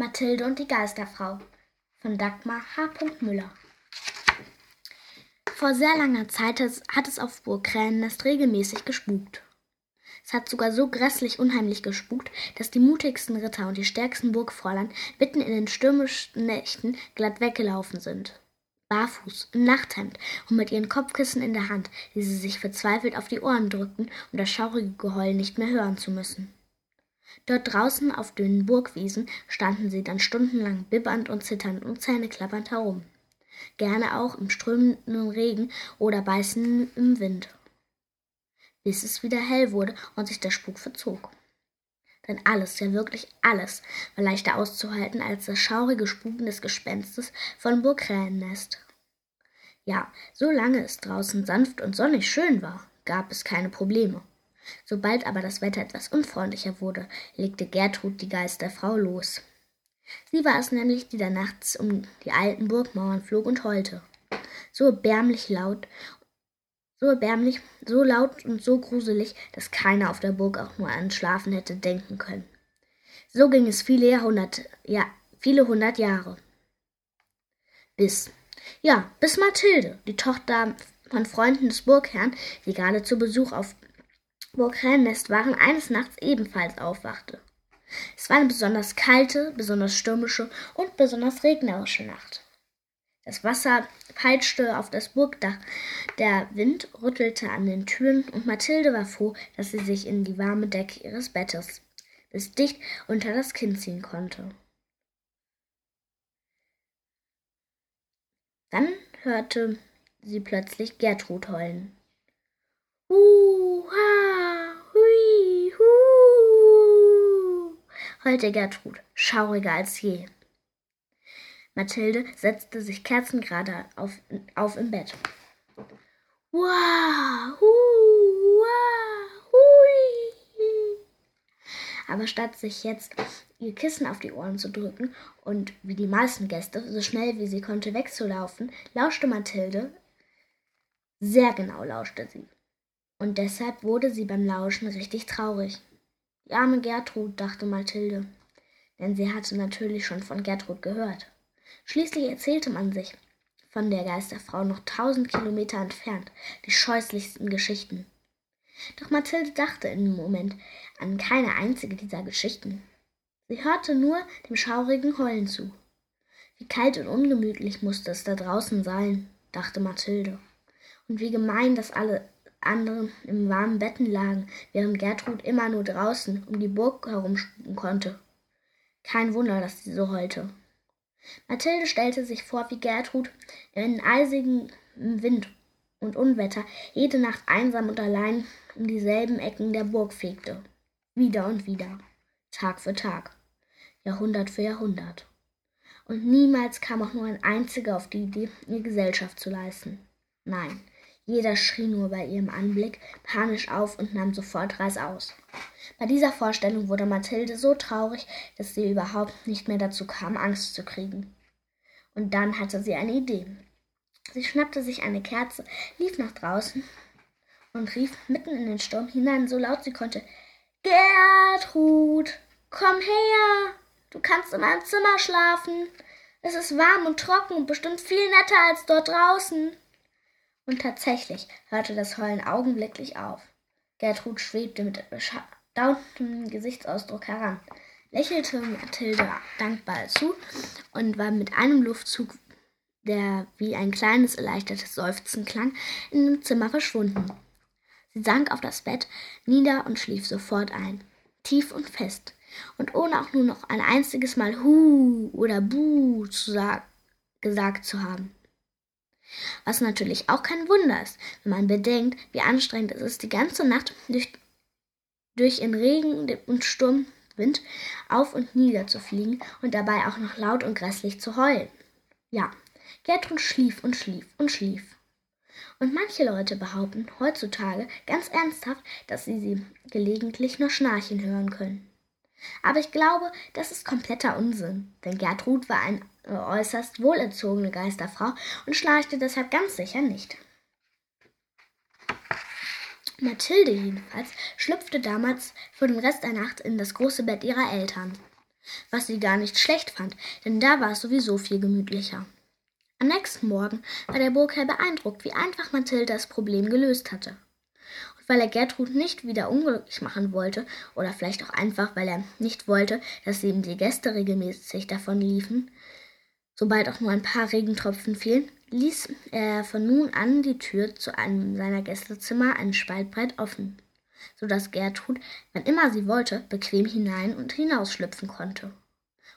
Mathilde und die Geisterfrau von Dagmar H. Müller. Vor sehr langer Zeit hat es auf Burg Krähennest regelmäßig gespukt. Es hat sogar so grässlich unheimlich gespukt, dass die mutigsten Ritter und die stärksten Burgfräulein mitten in den stürmischen Nächten glatt weggelaufen sind. Barfuß, im Nachthemd und mit ihren Kopfkissen in der Hand, die sie sich verzweifelt auf die Ohren drückten, um das schaurige Geheul nicht mehr hören zu müssen. Dort draußen auf dünnen Burgwiesen standen sie dann stundenlang bibbernd und zitternd und zähneklappernd herum. Gerne auch im strömenden Regen oder beißenden im Wind. Bis es wieder hell wurde und sich der Spuk verzog. Denn alles, ja wirklich alles, war leichter auszuhalten als das schaurige Spuken des Gespenstes von Burgkrähennest. Ja, solange es draußen sanft und sonnig schön war, gab es keine Probleme. Sobald aber das Wetter etwas unfreundlicher wurde, legte Gertrud die Geisterfrau los. Sie war es nämlich, die da nachts um die alten Burgmauern flog und heulte. So erbärmlich laut, so erbärmlich, so laut und so gruselig, dass keiner auf der Burg auch nur an Schlafen hätte denken können. So ging es viele Jahrhunderte, ja, viele hundert Jahre. Bis, ja, bis Mathilde, die Tochter von Freunden des Burgherrn, die gerade zu Besuch auf Burg Rennest waren, eines Nachts ebenfalls aufwachte. Es war eine besonders kalte, besonders stürmische und besonders regnerische Nacht. Das Wasser peitschte auf das Burgdach, der Wind rüttelte an den Türen und Mathilde war froh, dass sie sich in die warme Decke ihres Bettes bis dicht unter das Kinn ziehen konnte. Dann hörte sie plötzlich Gertrud heulen. Huha, hui, hu, heulte Gertrud, schauriger als je. Mathilde setzte sich kerzengerade auf, auf im Bett. Wah, hu, wah, hui. Aber statt sich jetzt ihr Kissen auf die Ohren zu drücken und wie die meisten Gäste so schnell wie sie konnte wegzulaufen, lauschte Mathilde. Sehr genau lauschte sie. Und deshalb wurde sie beim Lauschen richtig traurig. Die arme Gertrud, dachte Mathilde, denn sie hatte natürlich schon von Gertrud gehört. Schließlich erzählte man sich von der Geisterfrau noch tausend Kilometer entfernt die scheußlichsten Geschichten. Doch Mathilde dachte dem Moment an keine einzige dieser Geschichten. Sie hörte nur dem schaurigen Heulen zu. Wie kalt und ungemütlich musste es da draußen sein, dachte Mathilde. Und wie gemein, dass alle anderen im warmen Betten lagen, während Gertrud immer nur draußen um die Burg herumspucken konnte. Kein Wunder, dass sie so heulte. Mathilde stellte sich vor, wie Gertrud in eisigen Wind und Unwetter jede Nacht einsam und allein um dieselben Ecken der Burg fegte. Wieder und wieder, Tag für Tag, Jahrhundert für Jahrhundert. Und niemals kam auch nur ein einziger auf die Idee, ihr Gesellschaft zu leisten. Nein, jeder schrie nur bei ihrem Anblick panisch auf und nahm sofort reißaus. Bei dieser Vorstellung wurde Mathilde so traurig, dass sie überhaupt nicht mehr dazu kam, Angst zu kriegen. Und dann hatte sie eine Idee. Sie schnappte sich eine Kerze, lief nach draußen und rief mitten in den Sturm hinein, so laut sie konnte Gertrud, komm her. Du kannst in meinem Zimmer schlafen. Es ist warm und trocken und bestimmt viel netter als dort draußen. Und tatsächlich hörte das Heulen augenblicklich auf. Gertrud schwebte mit bestauntem Gesichtsausdruck heran, lächelte Mathilde dankbar zu und war mit einem Luftzug, der wie ein kleines erleichtertes Seufzen klang, in dem Zimmer verschwunden. Sie sank auf das Bett nieder und schlief sofort ein, tief und fest, und ohne auch nur noch ein einziges Mal Hu oder Buh zu gesagt zu haben. Was natürlich auch kein Wunder ist, wenn man bedenkt, wie anstrengend es ist, die ganze Nacht durch, durch in Regen und Sturmwind auf und nieder zu fliegen und dabei auch noch laut und grässlich zu heulen. Ja, Gertrud schlief und schlief und schlief. Und manche Leute behaupten heutzutage ganz ernsthaft, dass sie sie gelegentlich nur schnarchen hören können. Aber ich glaube, das ist kompletter Unsinn, denn Gertrud war eine äußerst wohlerzogene Geisterfrau und schnarchte deshalb ganz sicher nicht. Mathilde jedenfalls schlüpfte damals für den Rest der Nacht in das große Bett ihrer Eltern. was sie gar nicht schlecht fand, denn da war es sowieso viel gemütlicher. Am nächsten Morgen war der Burgherr beeindruckt, wie einfach Mathilde das Problem gelöst hatte. Und weil er Gertrud nicht wieder unglücklich machen wollte, oder vielleicht auch einfach, weil er nicht wollte, dass ihm die Gäste regelmäßig davon liefen, sobald auch nur ein paar Regentropfen fielen, ließ er von nun an die Tür zu einem seiner Gästezimmer einen Spalt breit offen so dass Gertrud, wann immer sie wollte, bequem hinein und hinausschlüpfen konnte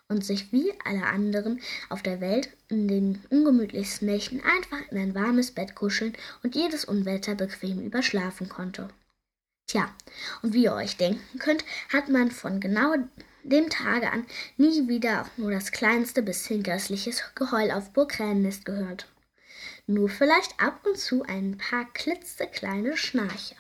und sich wie alle anderen auf der Welt in den ungemütlichsten Nächten einfach in ein warmes Bett kuscheln und jedes Unwetter bequem überschlafen konnte. Tja, und wie ihr euch denken könnt, hat man von genau dem Tage an nie wieder auch nur das kleinste bisschen grässliches Geheul auf Burg Krähennest gehört. Nur vielleicht ab und zu ein paar klitzekleine Schnarcher.